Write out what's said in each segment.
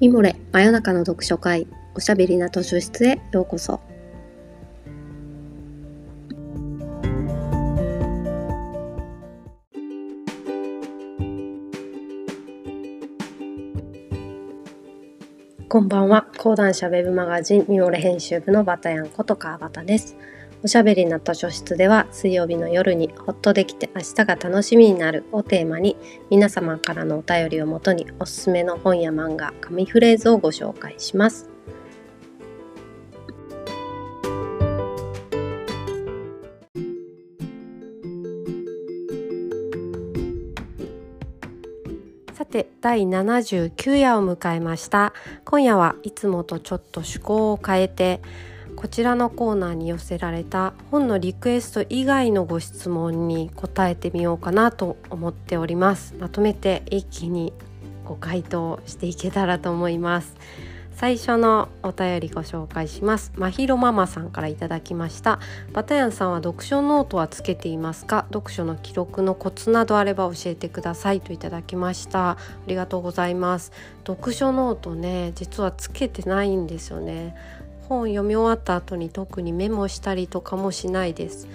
ミモレ真夜中の読書会おしゃべりな図書室へようこそ。こんばんは。講談社ウェブマガジンミモレ編集部のバタヤンこと川端です。おしゃべりな図書室では水曜日の夜にほっとできて明日が楽しみになるをテーマに皆様からのお便りをもとにおすすめの本や漫画、紙フレーズをご紹介します。さて第79夜を迎えました今夜はいつもとちょっと趣向を変えてこちらのコーナーに寄せられた本のリクエスト以外のご質問に答えてみようかなと思っております。まとめて一気にご回答していけたらと思います。最初のお便りご紹介します。まひろママさんからいただきました。バタヤンさんは読書ノートはつけていますか？読書の記録のコツなどあれば教えてください。といただきました。ありがとうございます。読書ノートね実はつけてないんですよね。本読み終わった後に特にメモしたりとかもしないです。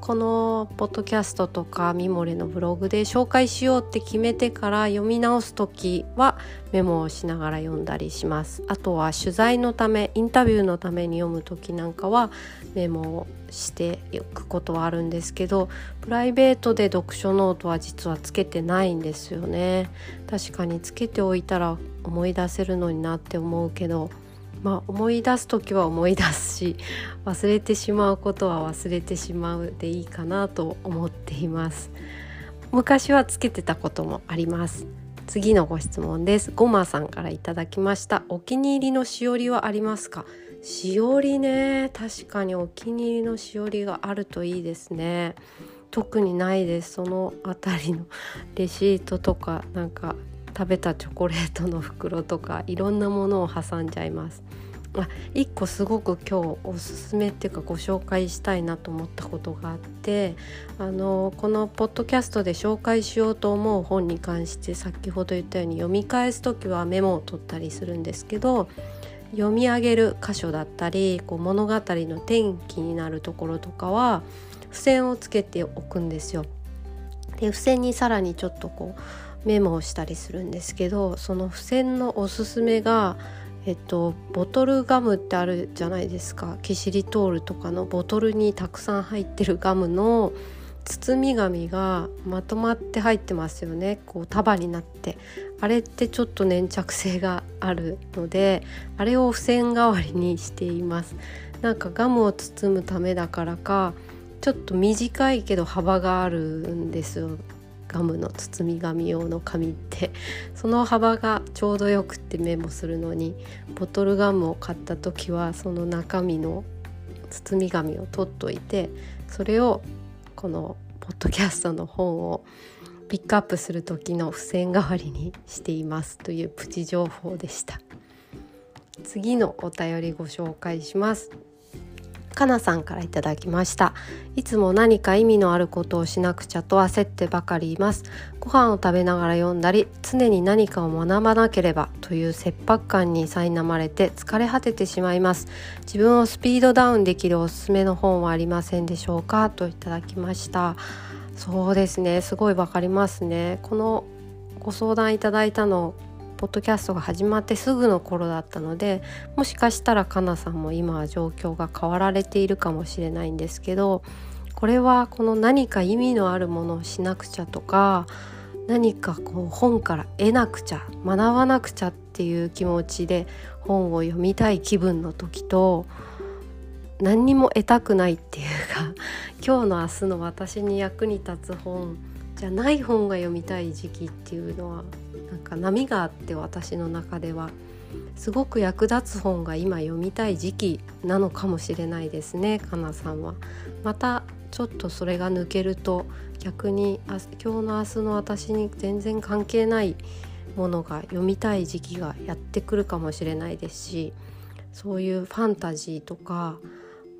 このポッドキャストとかミモレのブログで紹介しようって決めてから読み直す時はメモをしながら読んだりします。あとは取材のためインタビューのために読む時なんかはメモをしていくことはあるんですけどプライベートで読書ノートは実はつけてないんですよね。確かにつけておいたら思い出せるのになって思うけどまあ、思い出す時は思い出すし 忘れてしまうことは忘れてしまうでいいかなと思っています。昔はつけてたこともあります。次のご質問です。ごまさんからいただきました。お気に入りのしおりはありますか？しおりね。確かにお気に入りのしおりがあるといいですね。特にないです。そのあたりの レシートとかなんか食べたチョコレートの袋とかいろんなものを挟んじゃいます。あ1個すごく今日おすすめっていうかご紹介したいなと思ったことがあってあのこのポッドキャストで紹介しようと思う本に関して先ほど言ったように読み返す時はメモを取ったりするんですけど読み上げる箇所だったりこう物語の転機になるところとかは付箋をつけておくんですよ。で付箋にさらにちょっとこうメモをしたりするんですけどその付箋のおすすめがえっと、ボトルガムってあるじゃないですか。キシリトールとかのボトルにたくさん入ってるガムの包み紙がまとまって入ってますよね。こう束になって。あれってちょっと粘着性があるのであれを付箋代わりにしています。なんかガムを包むためだからかちょっと短いけど幅があるんですよ。ガムの包み紙用の紙ってその幅がちょうどよくってメモするのにボトルガムを買った時はその中身の包み紙を取っといてそれをこのポッドキャストの本をピックアップする時の付箋代わりにしていますというプチ情報でした。次のお便りご紹介します。かなさんからいただきました。いつも何か意味のあることをしなくちゃと焦ってばかりいます。ご飯を食べながら読んだり常に何かを学ばなければという切迫感に苛まれて疲れ果ててしまいます。自分をスピードダウンできるおすすめの本はありませんでしょうか？といただきました。そうですね。すごいわかりますね。このご相談いただいたのポッドキャストが始まってすぐの頃だったのでもしかしたらかなさんも今は状況が変わられているかもしれないんですけどこれはこの何か意味のあるものをしなくちゃとか何かこう本から得なくちゃ学ばなくちゃっていう気持ちで本を読みたい気分の時と何にも得たくないっていうか今日の明日の私に役に立つ本じゃない本が読みたい時期っていうのはなんか波があって私の中ではすごく役立つ本が今読みたい時期なのかもしれないですねかなさんは。またちょっとそれが抜けると逆に今日の明日の私に全然関係ないものが読みたい時期がやってくるかもしれないですしそういうファンタジーとか、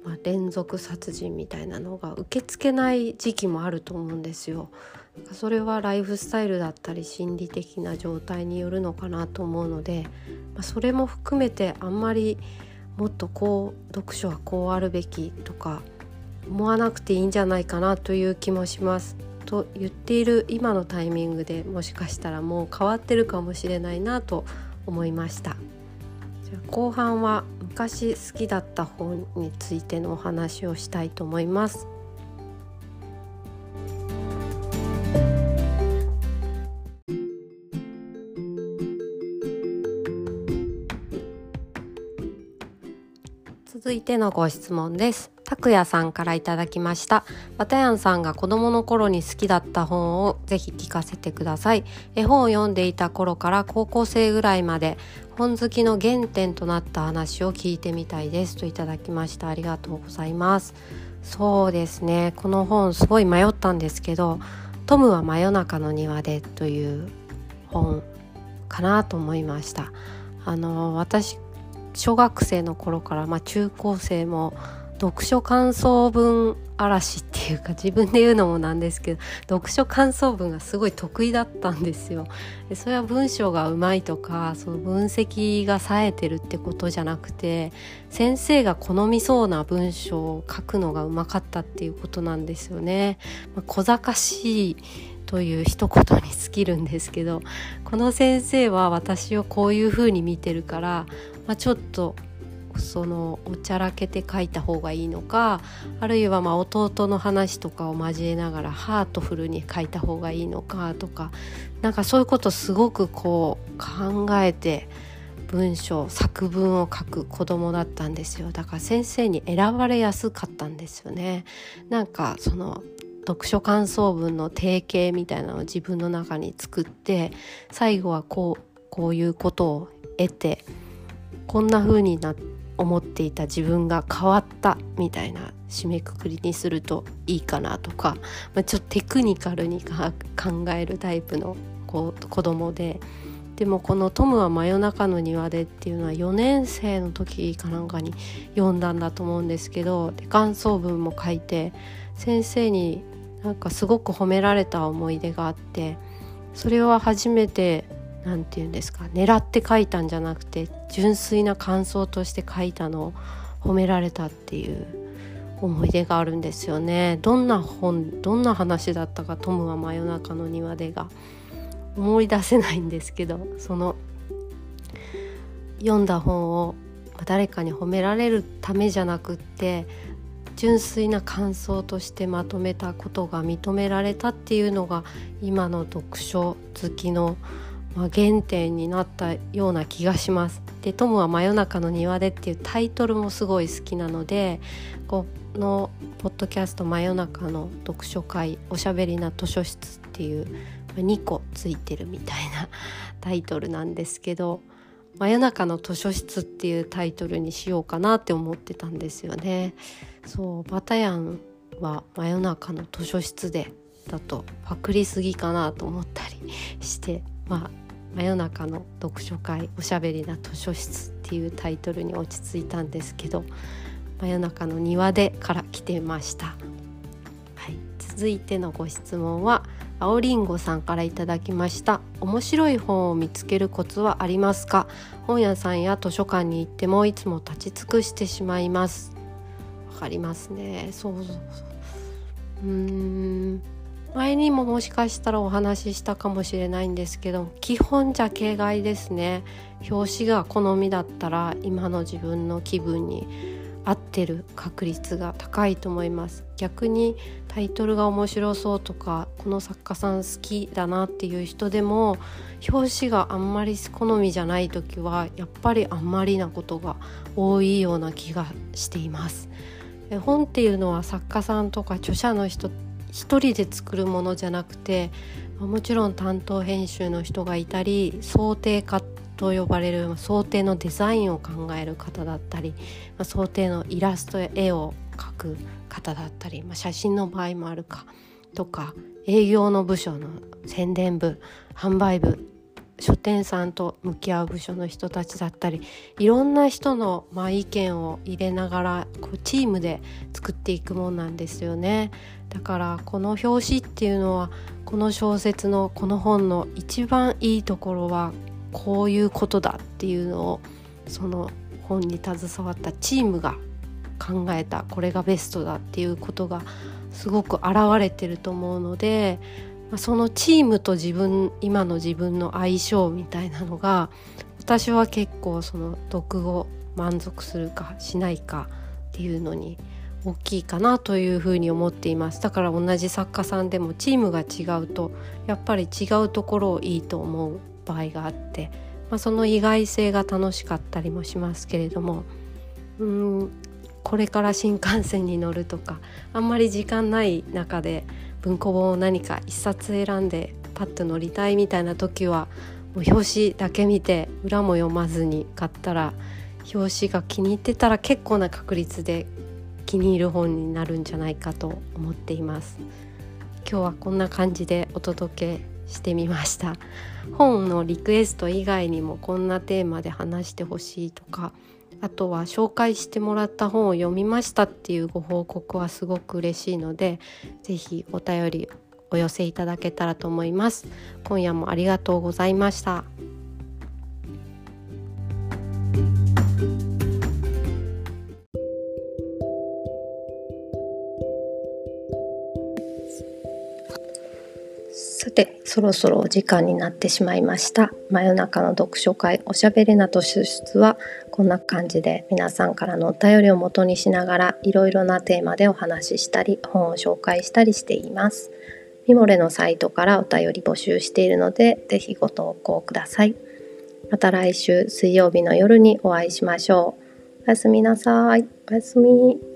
まあ、連続殺人みたいなのが受け付けない時期もあると思うんですよ。それはライフスタイルだったり心理的な状態によるのかなと思うのでまあ、それも含めてあんまりもっとこう読書はこうあるべきとか思わなくていいんじゃないかなという気もします。と言っている今のタイミングでもしかしたらもう変わってるかもしれないなと思いました。じゃ後半は昔好きだった本についてのお話をしたいと思います。続いてのご質問です。拓也さんからいただきました。バタヤンさんが子供の頃に好きだった本をぜひ聞かせてください。絵本を読んでいた頃から高校生ぐらいまで本好きの原点となった話を聞いてみたいですといただきました。ありがとうございます。そうですね。この本すごい迷ったんですけど、トムは真夜中の庭でという本かなと思いました。あの私小学生の頃から、まあ、中高生も読書感想文嵐っていうか自分で言うのもなんですけど読書感想文がすごい得意だったんですよ。でそれは文章がうまいとかその分析が冴えてるってことじゃなくて先生が好みそうな文章を書くのがうまかったっていうことなんですよね。まあ、小賢しいという一言に尽きるんですけどこの先生は私をこういうふうに見てるから、まあ、ちょっとそのおちゃらけて書いた方がいいのかあるいはま弟の話とかを交えながらハートフルに書いた方がいいのかとかなんかそういうことすごくこう考えて文章作文を書く子供だったんですよ。だから先生に選ばれやすかったんですよね。なんかその読書感想文の定型みたいなのを自分の中に作って最後はこうこういうことを得てこんな風になって思っていた自分が変わったみたいな締めくくりにするといいかなとか、まあ、ちょっとテクニカルに考えるタイプの子子供で。でもこの「トムは真夜中の庭で」っていうのは4年生の時かなんかに読んだんだと思うんですけど感想文も書いて先生になんかすごく褒められた思い出があってそれは初めて何て言うんですか狙って書いたんじゃなくて純粋な感想として書いたのを褒められたっていう思い出があるんですよね。どんな本どんな話だったかトムは真夜中の庭でが。思い出せないんですけどその読んだ本を誰かに褒められるためじゃなくって純粋な感想としてまとめたことが認められたっていうのが今の読書好きのまあ、原点になったような気がします。で「トムは真夜中の庭で」っていうタイトルもすごい好きなのでこのポッドキャスト「真夜中の読書会おしゃべりな図書室」っていう2個ついてるみたいなタイトルなんですけど「真夜中の図書室」っていうタイトルにしようかなって思ってたんですよね。そうバタヤンは真夜中の図書室でだとパクリすぎかなと思ったりしてまあ真夜中の読書会おしゃべりな図書室っていうタイトルに落ち着いたんですけど真夜中の庭でから来てました、はい、続いてのご質問は青りんごさんからいただきました。面白い本を見つけるコツはありますか？本屋さんや図書館に行ってもいつも立ち尽くしてしまいます。わかりますね。そうそうそう。うん。前にももしかしたらお話ししたかもしれないんですけど基本ジャケ買いですね。表紙が好みだったら今の自分の気分に合ってる確率が高いと思います。逆にタイトルが面白そうとかこの作家さん好きだなっていう人でも表紙があんまり好みじゃない時はやっぱりあんまりなことが多いような気がしています。本っていうのは作家さんとか著者の人一人で作るものじゃなくてもちろん担当編集の人がいたり想定家と呼ばれる想定のデザインを考える方だったり想定のイラストや絵を描く方だったり、まあ、写真の場合もあるかとか営業の部署の宣伝部販売部書店さんと向き合う部署の人たちだったりいろんな人の、まあ、意見を入れながらこうチームで作っていくもんなんですよね。だからこの表紙っていうのはこの小説のこの本の一番いいところはこういうことだっていうのをその本に携わったチームが考えたこれがベストだっていうことがすごく現れてると思うのでそのチームと自分今の自分の相性みたいなのが私は結構その読後満足するかしないかっていうのに大きいかなというふうに思っています。だから同じ作家さんでもチームが違うとやっぱり違うところをいいと思う場合があって、まあ、その意外性が楽しかったりもしますけれどもうんこれから新幹線に乗るとかあんまり時間ない中で文庫本を何か一冊選んでパッと乗りたいみたいな時はもう表紙だけ見て裏も読まずに買ったら表紙が気に入ってたら結構な確率で気に入る本になるんじゃないかと思っています。今日はこんな感じでお届けしてみました。本のリクエスト以外にもこんなテーマで話してほしいとかあとは紹介してもらった本を読みましたっていうご報告はすごく嬉しいので是非お便りお寄せいただけたらと思います。今夜もありがとうございました。てそろそろお時間になってしまいました。真夜中の読書会おしゃべりなと出出はこんな感じで皆さんからのお便りを元にしながらいろいろなテーマでお話ししたり本を紹介したりしています。ミモレのサイトからお便り募集しているのでぜひご投稿ください。また来週水曜日の夜にお会いしましょう。おやすみなさい。おやすみ。